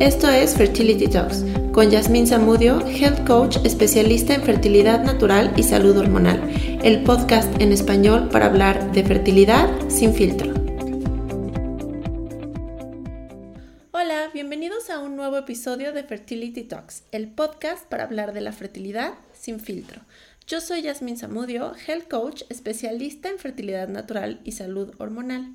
Esto es Fertility Talks con Yasmín Zamudio, Health Coach especialista en fertilidad natural y salud hormonal, el podcast en español para hablar de fertilidad sin filtro. Hola, bienvenidos a un nuevo episodio de Fertility Talks, el podcast para hablar de la fertilidad sin filtro. Yo soy Yasmín Zamudio, Health Coach especialista en fertilidad natural y salud hormonal.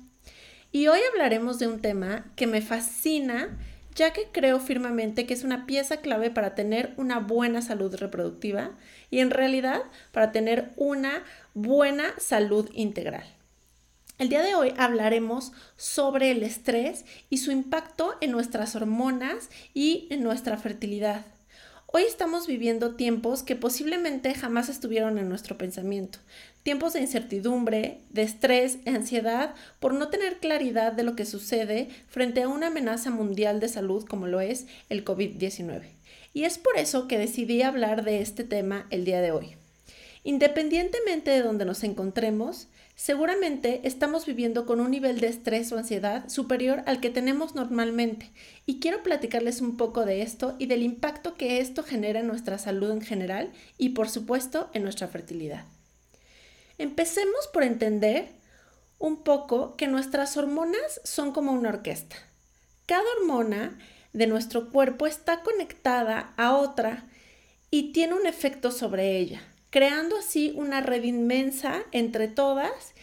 Y hoy hablaremos de un tema que me fascina ya que creo firmemente que es una pieza clave para tener una buena salud reproductiva y en realidad para tener una buena salud integral. El día de hoy hablaremos sobre el estrés y su impacto en nuestras hormonas y en nuestra fertilidad. Hoy estamos viviendo tiempos que posiblemente jamás estuvieron en nuestro pensamiento. Tiempos de incertidumbre, de estrés, de ansiedad por no tener claridad de lo que sucede frente a una amenaza mundial de salud como lo es el COVID-19. Y es por eso que decidí hablar de este tema el día de hoy. Independientemente de donde nos encontremos, Seguramente estamos viviendo con un nivel de estrés o ansiedad superior al que tenemos normalmente y quiero platicarles un poco de esto y del impacto que esto genera en nuestra salud en general y por supuesto en nuestra fertilidad. Empecemos por entender un poco que nuestras hormonas son como una orquesta. Cada hormona de nuestro cuerpo está conectada a otra y tiene un efecto sobre ella creando así una red inmensa entre todas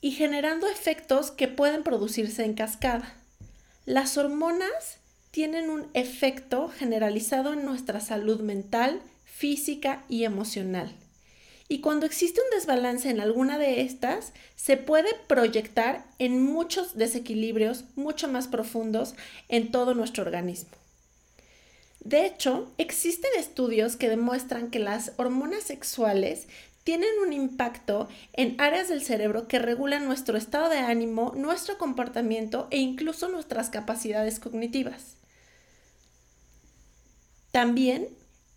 y generando efectos que pueden producirse en cascada. Las hormonas tienen un efecto generalizado en nuestra salud mental, física y emocional. Y cuando existe un desbalance en alguna de estas, se puede proyectar en muchos desequilibrios mucho más profundos en todo nuestro organismo. De hecho, existen estudios que demuestran que las hormonas sexuales tienen un impacto en áreas del cerebro que regulan nuestro estado de ánimo, nuestro comportamiento e incluso nuestras capacidades cognitivas. También,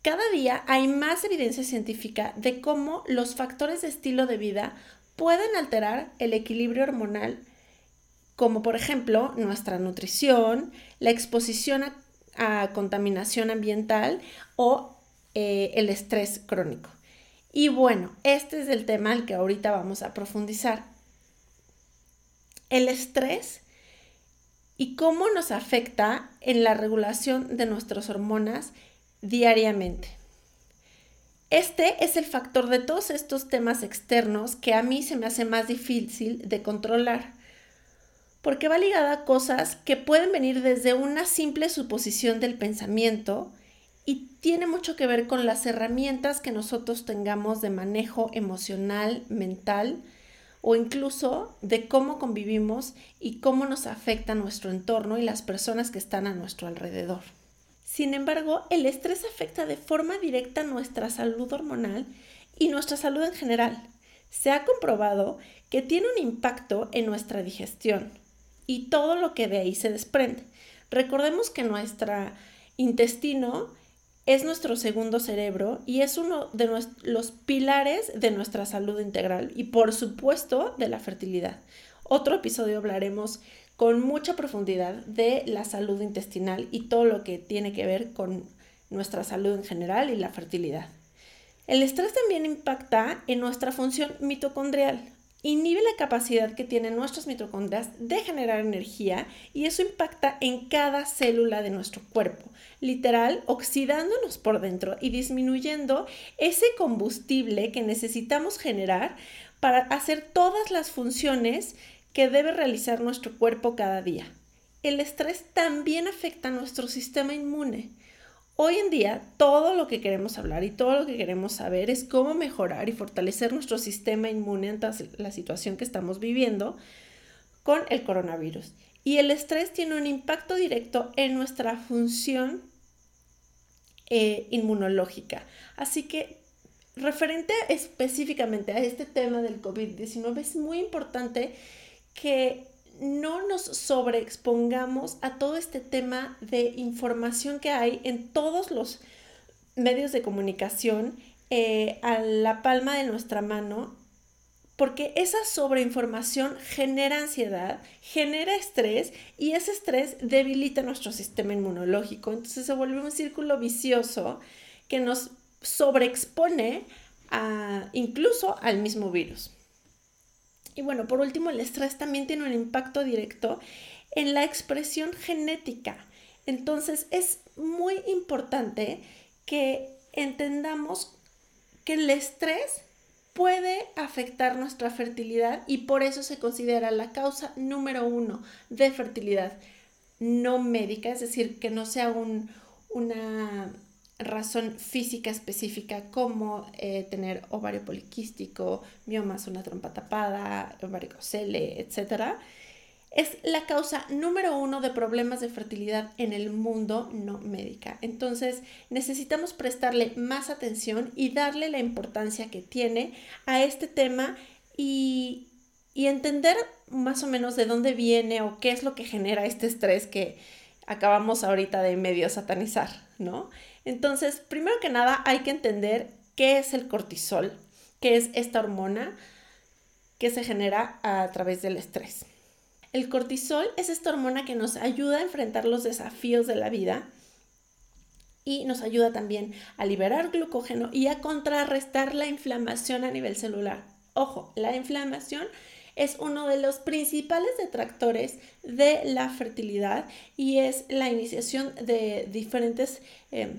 cada día hay más evidencia científica de cómo los factores de estilo de vida pueden alterar el equilibrio hormonal, como por ejemplo nuestra nutrición, la exposición a a contaminación ambiental o eh, el estrés crónico. Y bueno, este es el tema al que ahorita vamos a profundizar. El estrés y cómo nos afecta en la regulación de nuestras hormonas diariamente. Este es el factor de todos estos temas externos que a mí se me hace más difícil de controlar porque va ligada a cosas que pueden venir desde una simple suposición del pensamiento y tiene mucho que ver con las herramientas que nosotros tengamos de manejo emocional, mental o incluso de cómo convivimos y cómo nos afecta nuestro entorno y las personas que están a nuestro alrededor. Sin embargo, el estrés afecta de forma directa nuestra salud hormonal y nuestra salud en general. Se ha comprobado que tiene un impacto en nuestra digestión, y todo lo que de ahí se desprende. Recordemos que nuestro intestino es nuestro segundo cerebro y es uno de los pilares de nuestra salud integral y por supuesto de la fertilidad. Otro episodio hablaremos con mucha profundidad de la salud intestinal y todo lo que tiene que ver con nuestra salud en general y la fertilidad. El estrés también impacta en nuestra función mitocondrial, inhibe la capacidad que tienen nuestras mitocondrias de generar energía y eso impacta en cada célula de nuestro cuerpo, literal oxidándonos por dentro y disminuyendo ese combustible que necesitamos generar para hacer todas las funciones que debe realizar nuestro cuerpo cada día. El estrés también afecta a nuestro sistema inmune. Hoy en día todo lo que queremos hablar y todo lo que queremos saber es cómo mejorar y fortalecer nuestro sistema inmune ante la situación que estamos viviendo con el coronavirus. Y el estrés tiene un impacto directo en nuestra función eh, inmunológica. Así que referente específicamente a este tema del COVID-19 es muy importante que no nos sobreexpongamos a todo este tema de información que hay en todos los medios de comunicación eh, a la palma de nuestra mano porque esa sobreinformación genera ansiedad, genera estrés y ese estrés debilita nuestro sistema inmunológico. Entonces se vuelve un círculo vicioso que nos sobreexpone incluso al mismo virus. Y bueno, por último, el estrés también tiene un impacto directo en la expresión genética. Entonces es muy importante que entendamos que el estrés puede afectar nuestra fertilidad y por eso se considera la causa número uno de fertilidad no médica, es decir, que no sea una razón física específica como eh, tener ovario poliquístico, miomas, una trompa tapada, varicocele, etc., es la causa número uno de problemas de fertilidad en el mundo no médica. Entonces necesitamos prestarle más atención y darle la importancia que tiene a este tema y, y entender más o menos de dónde viene o qué es lo que genera este estrés que acabamos ahorita de medio satanizar, ¿no? Entonces, primero que nada hay que entender qué es el cortisol, qué es esta hormona que se genera a través del estrés. El cortisol es esta hormona que nos ayuda a enfrentar los desafíos de la vida y nos ayuda también a liberar glucógeno y a contrarrestar la inflamación a nivel celular. Ojo, la inflamación es uno de los principales detractores de la fertilidad y es la iniciación de diferentes eh,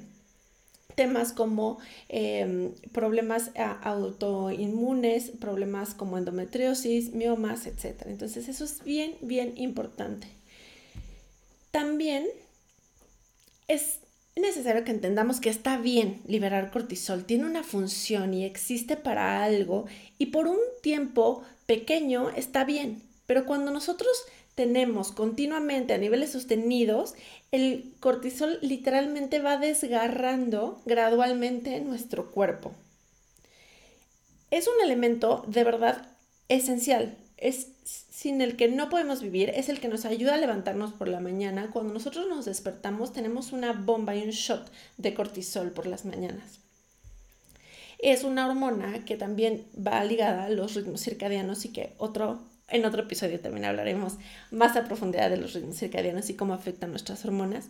temas como em, problemas autoinmunes, problemas como endometriosis, miomas, etc. Entonces eso es bien, bien importante. También es necesario que entendamos que está bien liberar cortisol, tiene una función y existe para algo y por un tiempo pequeño está bien, pero cuando nosotros tenemos continuamente a niveles sostenidos, el cortisol literalmente va desgarrando gradualmente nuestro cuerpo. Es un elemento de verdad esencial, es sin el que no podemos vivir, es el que nos ayuda a levantarnos por la mañana. Cuando nosotros nos despertamos tenemos una bomba y un shot de cortisol por las mañanas. Es una hormona que también va ligada a los ritmos circadianos y que otro en otro episodio también hablaremos más a profundidad de los ritmos circadianos y cómo afectan nuestras hormonas.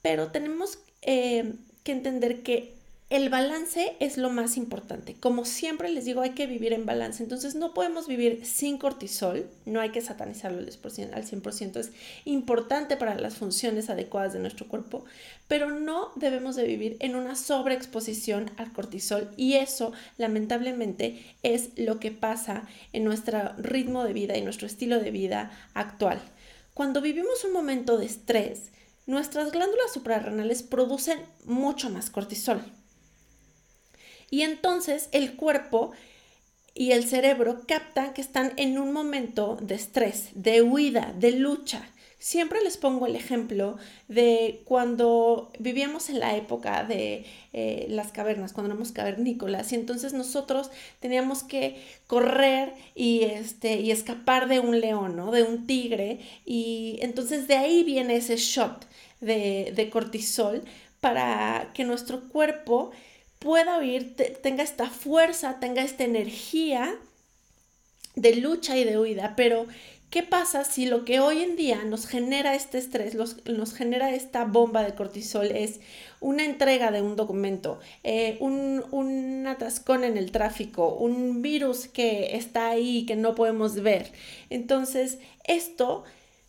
Pero tenemos eh, que entender que el balance es lo más importante. Como siempre les digo, hay que vivir en balance. Entonces no podemos vivir sin cortisol, no hay que satanizarlo al 100%, es importante para las funciones adecuadas de nuestro cuerpo, pero no debemos de vivir en una sobreexposición al cortisol y eso lamentablemente es lo que pasa en nuestro ritmo de vida y nuestro estilo de vida actual. Cuando vivimos un momento de estrés, nuestras glándulas suprarrenales producen mucho más cortisol. Y entonces el cuerpo y el cerebro captan que están en un momento de estrés, de huida, de lucha. Siempre les pongo el ejemplo de cuando vivíamos en la época de eh, las cavernas, cuando éramos cavernícolas, y entonces nosotros teníamos que correr y, este, y escapar de un león, ¿no? de un tigre, y entonces de ahí viene ese shot de, de cortisol para que nuestro cuerpo pueda oír, tenga esta fuerza, tenga esta energía de lucha y de huida, pero ¿qué pasa si lo que hoy en día nos genera este estrés, nos genera esta bomba de cortisol es una entrega de un documento, eh, un, un atascón en el tráfico, un virus que está ahí que no podemos ver? Entonces, esto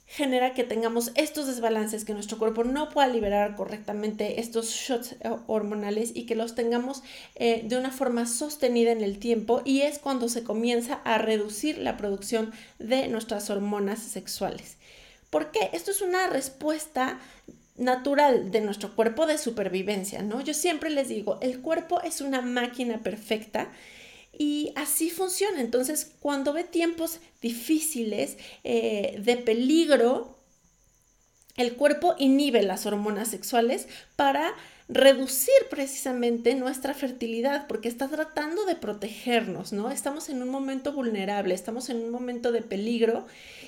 genera que tengamos estos desbalances, que nuestro cuerpo no pueda liberar correctamente estos shots eh, hormonales y que los tengamos eh, de una forma sostenida en el tiempo y es cuando se comienza a reducir la producción de nuestras hormonas sexuales. ¿Por qué? Esto es una respuesta natural de nuestro cuerpo de supervivencia, ¿no? Yo siempre les digo, el cuerpo es una máquina perfecta y así funciona. Entonces, cuando ve tiempos difíciles, eh, de peligro, el cuerpo inhibe las hormonas sexuales para reducir precisamente nuestra fertilidad porque está tratando de protegernos, ¿no? Estamos en un momento vulnerable, estamos en un momento de peligro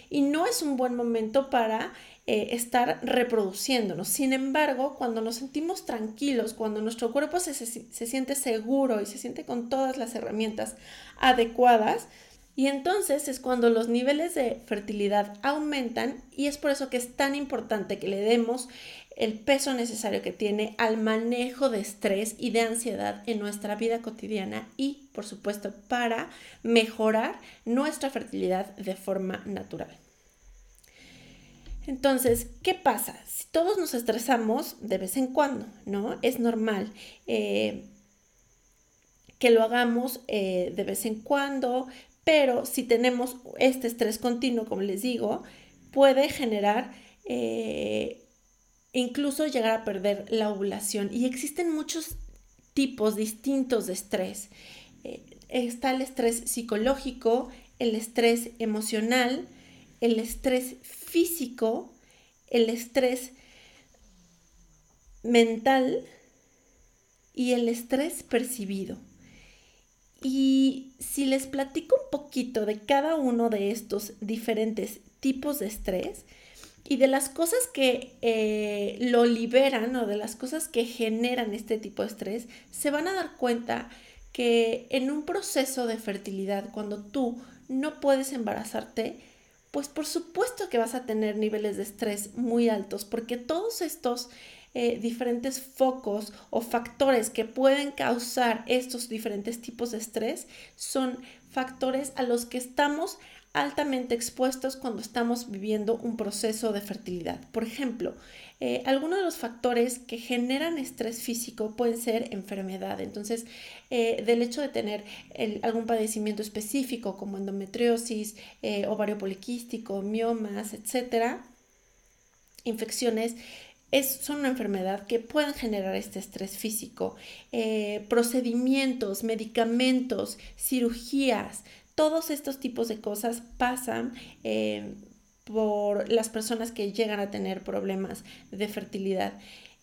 y no es un buen momento para eh, estar reproduciéndonos. Sin embargo, cuando nos sentimos tranquilos, cuando nuestro cuerpo se, se, siente seguro y se siente con todas las herramientas adecuadas, Y entonces es cuando los niveles de fertilidad aumentan y es por eso que es tan importante que le demos el peso necesario que tiene al manejo de estrés y de ansiedad en nuestra vida cotidiana y, por supuesto, para mejorar nuestra fertilidad de forma natural. Entonces, ¿qué pasa? Si todos nos estresamos de vez en cuando, ¿no? Es normal eh, que lo hagamos eh, de vez en cuando, pero si tenemos este estrés continuo, como les digo, puede generar eh, incluso llegar a perder la ovulación. Y existen muchos tipos distintos de estrés. está el estrés psicológico, el estrés emocional, el estrés físico, el estrés mental y el estrés percibido. Y si les platico un poquito de cada uno de estos diferentes tipos de estrés y de las cosas que eh, lo liberan o de las cosas que generan este tipo de estrés, se van a dar cuenta que en un proceso de fertilidad, cuando tú no puedes embarazarte, pues por supuesto que vas a tener niveles de estrés muy altos, porque todos estos eh, diferentes focos o factores que pueden causar estos diferentes tipos de estrés son factores a los que estamos altamente expuestos cuando estamos viviendo un proceso de fertilidad. Por ejemplo, eh, algunos de los factores que generan estrés físico pueden ser enfermedad. Entonces, eh, del hecho de tener algún padecimiento específico como endometriosis, ovario poliquístico, miomas, etcétera, infecciones, es, son una enfermedad que pueden generar este estrés físico. procedimientos, medicamentos, cirugías, todos estos tipos de cosas pasan por las personas que llegan a tener problemas de fertilidad.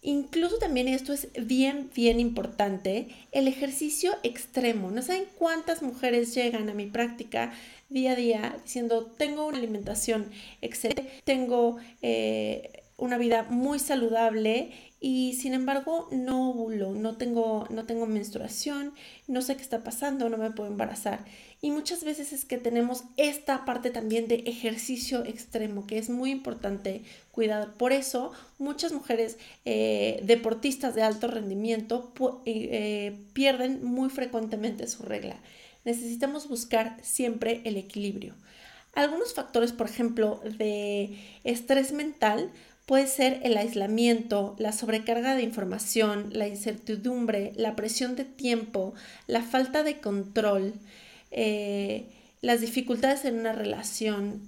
Incluso también esto es bien, bien importante, el ejercicio extremo. No saben cuántas mujeres llegan a mi práctica día a día diciendo, tengo una alimentación excelente, tengo eh, una vida muy saludable y sin embargo no ovulo, no tengo, no tengo menstruación, no sé qué está pasando, no me puedo embarazar. Y muchas veces es que tenemos esta parte también de ejercicio extremo, que es muy importante cuidar. Por eso muchas mujeres eh, deportistas de alto rendimiento eh, pierden muy frecuentemente su regla. Necesitamos buscar siempre el equilibrio. Algunos factores, por ejemplo, de estrés mental puede ser el aislamiento, la sobrecarga de información, la incertidumbre, la presión de tiempo, la falta de control, eh, las dificultades en una relación.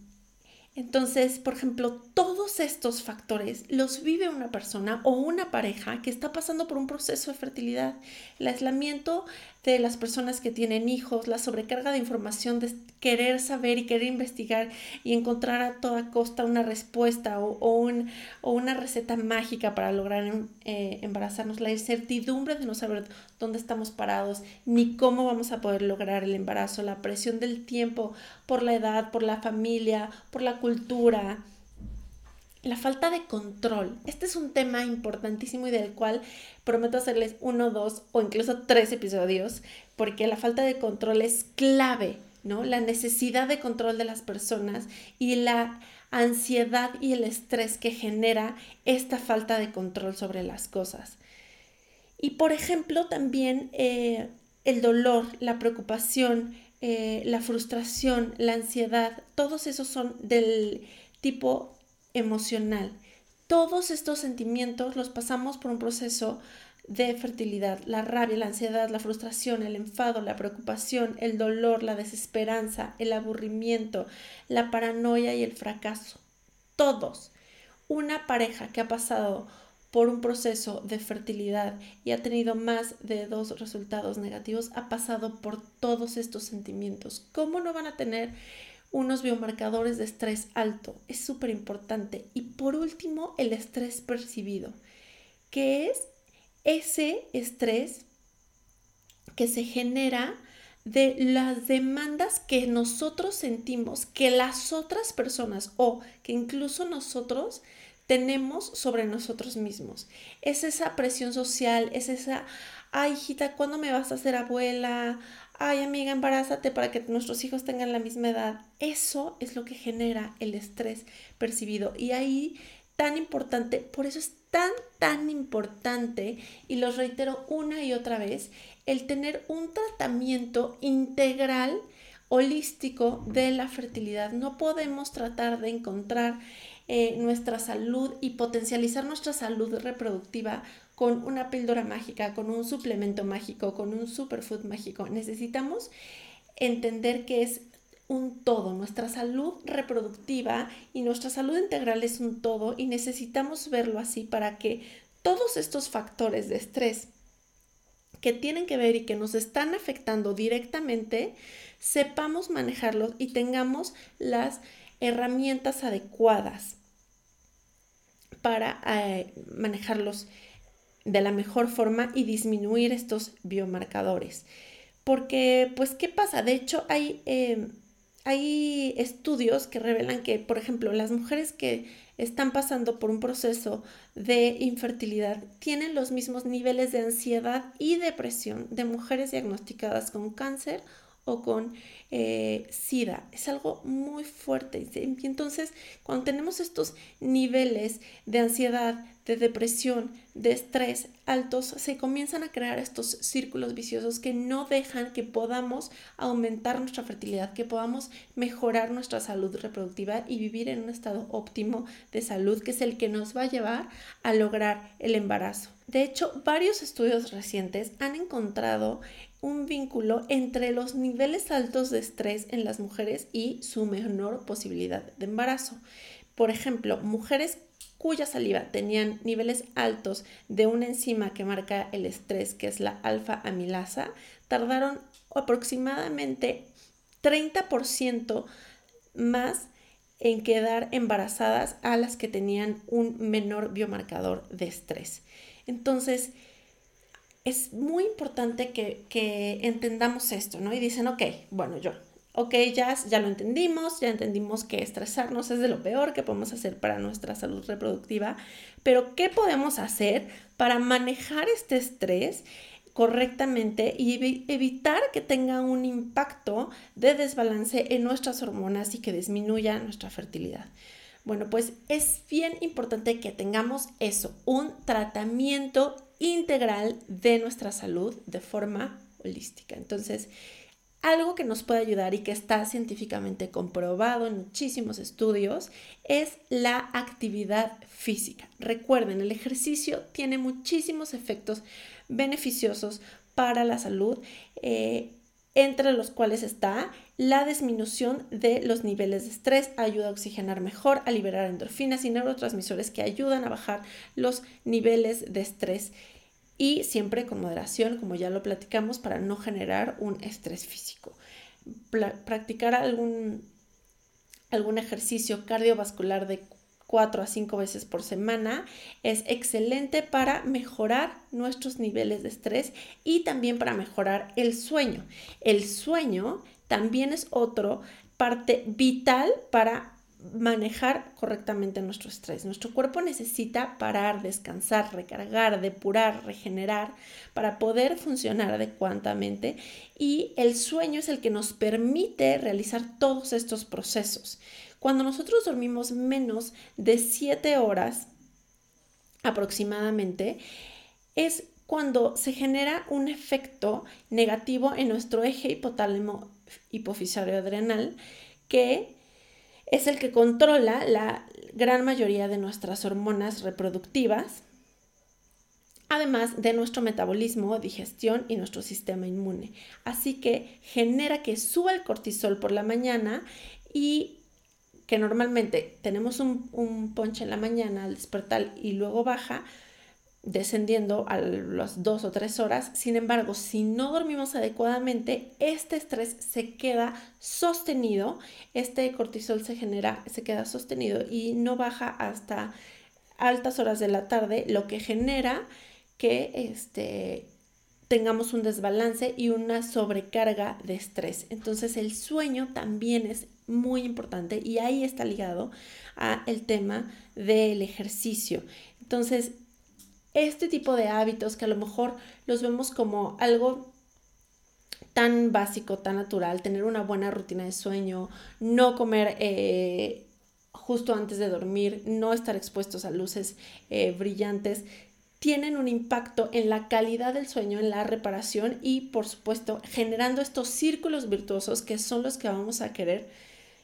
Entonces, por ejemplo, todos estos factores los vive una persona o una pareja que está pasando por un proceso de fertilidad. El aislamiento de las personas que tienen hijos, la sobrecarga de información de querer saber y querer investigar y encontrar a toda costa una respuesta o, o, una receta mágica para lograr eh, embarazarnos, la incertidumbre de no saber dónde estamos parados ni cómo vamos a poder lograr el embarazo, la presión del tiempo por la edad, por la familia, por la cultura, la falta de control. Este es un tema importantísimo y del cual prometo hacerles uno, dos o incluso tres episodios, porque la falta de control es clave, ¿no? La necesidad de control de las personas y la ansiedad y el estrés que genera esta falta de control sobre las cosas. Y por ejemplo, también eh, el dolor, la preocupación, eh, la frustración, la ansiedad, todos esos son del tipo emocional. Todos estos sentimientos los pasamos por un proceso de fertilidad, la rabia, la ansiedad, la frustración, el enfado, la preocupación, el dolor, la desesperanza, el aburrimiento, la paranoia y el fracaso. Todos. Una pareja que ha pasado por un proceso de fertilidad y ha tenido más de dos resultados negativos ha pasado por todos estos sentimientos. ¿Cómo no van a tener unos biomarcadores de estrés alto. Es súper importante. Y por último, el estrés percibido, que es ese estrés que se genera de las demandas que nosotros sentimos que las otras personas o que incluso nosotros tenemos sobre nosotros mismos. Es esa presión social, es esa, ay hijita, ¿cuándo me vas a hacer abuela? Ay amiga, embarázate para que nuestros hijos tengan la misma edad. Eso es lo que genera el estrés percibido. Y ahí tan importante, por eso es tan, tan importante, y lo reitero una y otra vez, el tener un tratamiento integral, holístico de la fertilidad. No podemos tratar de encontrar eh, nuestra salud y potencializar nuestra salud reproductiva con una píldora mágica, con un suplemento mágico, con un superfood mágico. Necesitamos entender que es un todo. Nuestra salud reproductiva y nuestra salud integral es un todo y necesitamos verlo así para que todos estos factores de estrés que tienen que ver y que nos están afectando directamente, sepamos manejarlos y tengamos las herramientas adecuadas para eh, manejarlos de la mejor forma y disminuir estos biomarcadores. Porque, pues, ¿qué pasa? De hecho, hay eh, hay estudios que revelan que, por ejemplo, las mujeres que están pasando por un proceso de infertilidad tienen los mismos niveles de ansiedad y depresión de mujeres diagnosticadas con cáncer o con eh, SIDA. Es algo muy fuerte. Y entonces, cuando tenemos estos niveles de ansiedad, de depresión, de estrés altos, se comienzan a crear estos círculos viciosos que no dejan que podamos aumentar nuestra fertilidad, que podamos mejorar nuestra salud reproductiva y vivir en un estado óptimo de salud, que es el que nos va a llevar a lograr el embarazo. De hecho, varios estudios recientes han encontrado un vínculo entre los niveles altos de estrés en las mujeres y su menor posibilidad de embarazo. Por ejemplo, mujeres cuya saliva tenían niveles altos de una enzima que marca el estrés, que es la alfa amilasa, tardaron aproximadamente 30% más en quedar embarazadas a las que tenían un menor biomarcador de estrés. Entonces, es muy importante que, entendamos esto, ¿no? Y dicen, ok, bueno, yo, ok, ya, ya lo entendimos, ya entendimos que estresarnos es de lo peor que podemos hacer para nuestra salud reproductiva, pero ¿qué podemos hacer para manejar este estrés? correctamente y evitar que tenga un impacto de desbalance en nuestras hormonas y que disminuya nuestra fertilidad. Bueno, pues es bien importante que tengamos eso, un tratamiento integral de nuestra salud de forma holística. Entonces, algo que nos puede ayudar y que está científicamente comprobado en muchísimos estudios es la actividad física. Recuerden, el ejercicio tiene muchísimos efectos beneficiosos para la salud. Eh, entre los cuales está la disminución de los niveles de estrés, ayuda a oxigenar mejor, a liberar endorfinas y neurotransmisores que ayudan a bajar los niveles de estrés y siempre con moderación, como ya lo platicamos, para no generar un estrés físico. practicar algún, algún ejercicio cardiovascular de 4 a 5 veces por semana es excelente para mejorar nuestros niveles de estrés y también para mejorar el sueño. El sueño también es otra parte vital para manejar correctamente nuestro estrés. Nuestro cuerpo necesita parar, descansar, recargar, depurar, regenerar para poder funcionar adecuadamente y el sueño es el que nos permite realizar todos estos procesos. Cuando nosotros dormimos menos de 7 horas aproximadamente, es cuando se genera un efecto negativo en nuestro eje hipotálamo hipofisario adrenal que es el que controla la gran mayoría de nuestras hormonas reproductivas, además de nuestro metabolismo, digestión y nuestro sistema inmune. Así que genera que suba el cortisol por la mañana y que normalmente tenemos un, un ponche en la mañana al despertar y luego baja, descendiendo a las dos o tres horas. Sin embargo, si no dormimos adecuadamente, este estrés se queda sostenido, este cortisol se genera, se queda sostenido y no baja hasta altas horas de la tarde, lo que genera que este, tengamos un desbalance y una sobrecarga de estrés. Entonces el sueño también es muy importante y ahí está ligado a el tema del ejercicio. Entonces, este tipo de hábitos que a lo mejor los vemos como algo tan básico, tan natural, tener una buena rutina de sueño, no comer eh, justo antes de dormir, no estar expuestos a luces eh, brillantes, tienen un impacto en la calidad del sueño, en la reparación y por supuesto generando estos círculos virtuosos que son los que vamos a querer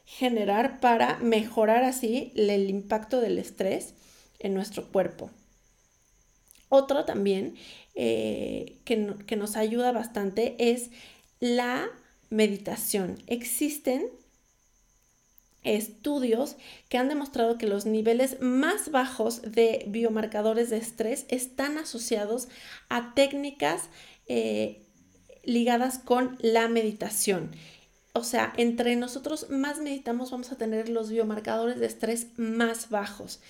generar para mejorar así el impacto del estrés en nuestro cuerpo. Otro también eh, que, que nos ayuda bastante es la meditación. Existen estudios que han demostrado que los niveles más bajos de biomarcadores de estrés están asociados a técnicas eh, ligadas con la meditación. O sea, entre nosotros más meditamos vamos a tener los biomarcadores de estrés más bajos.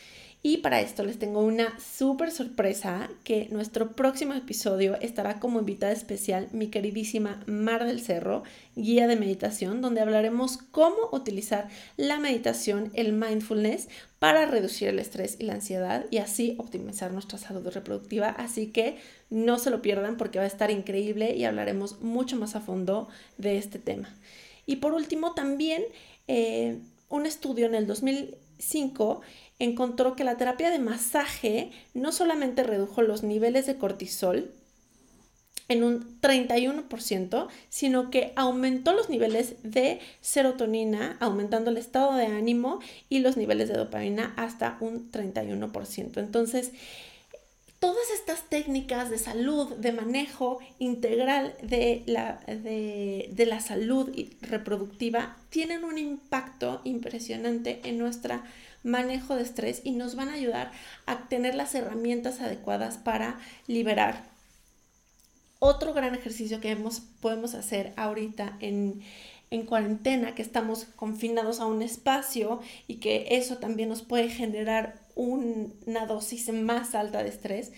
Y para esto les tengo una súper sorpresa que nuestro próximo episodio estará como invitada especial mi queridísima Mar del Cerro, guía de meditación, donde hablaremos cómo utilizar la meditación, el mindfulness, para reducir el estrés y la ansiedad y así optimizar nuestra salud reproductiva. Así que no se lo pierdan porque va a estar increíble y hablaremos mucho más a fondo de este tema. Y por último, también eh, un estudio en el 2005 encontró que la terapia de masaje no solamente redujo los niveles de cortisol en un 31%, sino que aumentó los niveles de serotonina, aumentando el estado de ánimo y los niveles de dopamina hasta un 31%. Entonces, todas estas técnicas de salud, de manejo integral de la, de, la salud reproductiva, tienen un impacto impresionante en nuestra manejo de estrés y nos van a ayudar a tener las herramientas adecuadas para liberar. Otro gran ejercicio que podemos hacer ahorita en, cuarentena, que estamos confinados a un espacio y que eso también nos puede generar una dosis más alta de estrés,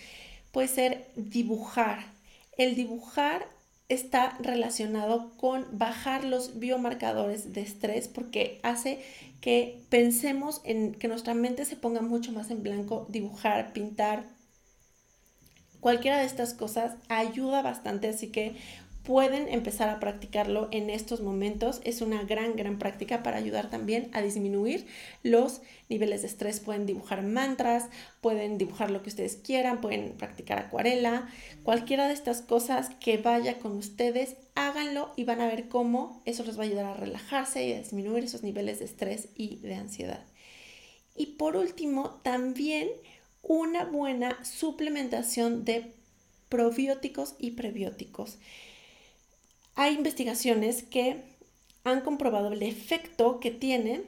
puede ser dibujar. El dibujar está relacionado con bajar los biomarcadores de estrés porque hace que pensemos en que nuestra mente se ponga mucho más en blanco, dibujar, pintar. Cualquiera de estas cosas ayuda bastante, así que pueden empezar a practicarlo en estos momentos. Es una gran, gran práctica para ayudar también a disminuir los niveles de estrés. Pueden dibujar mantras, pueden dibujar lo que ustedes quieran, pueden practicar acuarela, cualquiera de estas cosas que vaya con ustedes, háganlo y van a ver cómo eso les va a ayudar a relajarse y a disminuir esos niveles de estrés y de ansiedad. Y por último, también una buena suplementación de probióticos y prebióticos. Hay investigaciones que han comprobado el efecto que tiene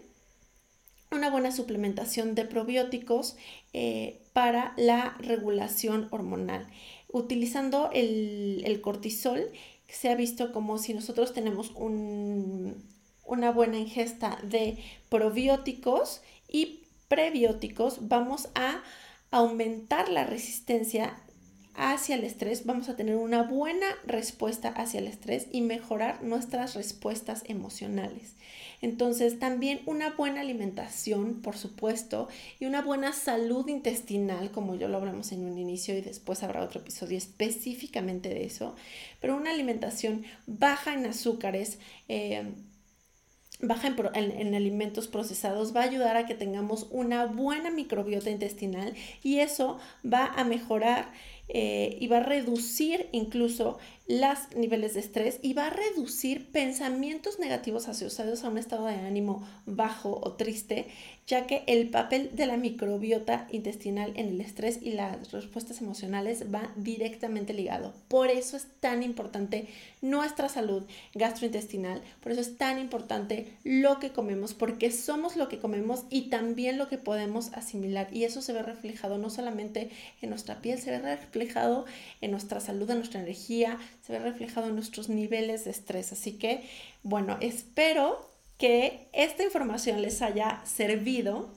una buena suplementación de probióticos eh, para la regulación hormonal. Utilizando el, cortisol, se ha visto como si nosotros tenemos una buena ingesta de probióticos y prebióticos, vamos a aumentar la resistencia hacia el estrés, vamos a tener una buena respuesta hacia el estrés y mejorar nuestras respuestas emocionales. Entonces, también una buena alimentación, por supuesto, y una buena salud intestinal, como ya lo hablamos en un inicio y después habrá otro episodio específicamente de eso, pero una alimentación baja en azúcares, eh, baja en, alimentos procesados va a ayudar a que tengamos una buena microbiota intestinal y eso va a mejorar eh, y va a reducir incluso los niveles de estrés y va a reducir pensamientos negativos asociados a un estado de ánimo bajo o triste, ya que el papel de la microbiota intestinal en el estrés y las respuestas emocionales va directamente ligado. Por eso es tan importante nuestra salud gastrointestinal, por eso es tan importante lo que comemos, porque somos lo que comemos y también lo que podemos asimilar. Y eso se ve reflejado no solamente en nuestra piel, se ve reflejado en nuestra salud, en nuestra energía, se ve reflejado en nuestros niveles de estrés. Así que, bueno, espero que esta información les haya servido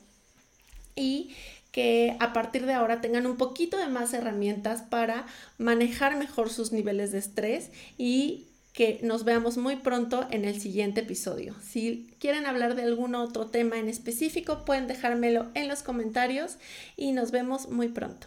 y que a partir de ahora tengan un poquito de más herramientas para manejar mejor sus niveles de estrés y que nos veamos muy pronto en el siguiente episodio. Si quieren hablar de algún otro tema en específico, pueden dejármelo en los comentarios y nos vemos muy pronto.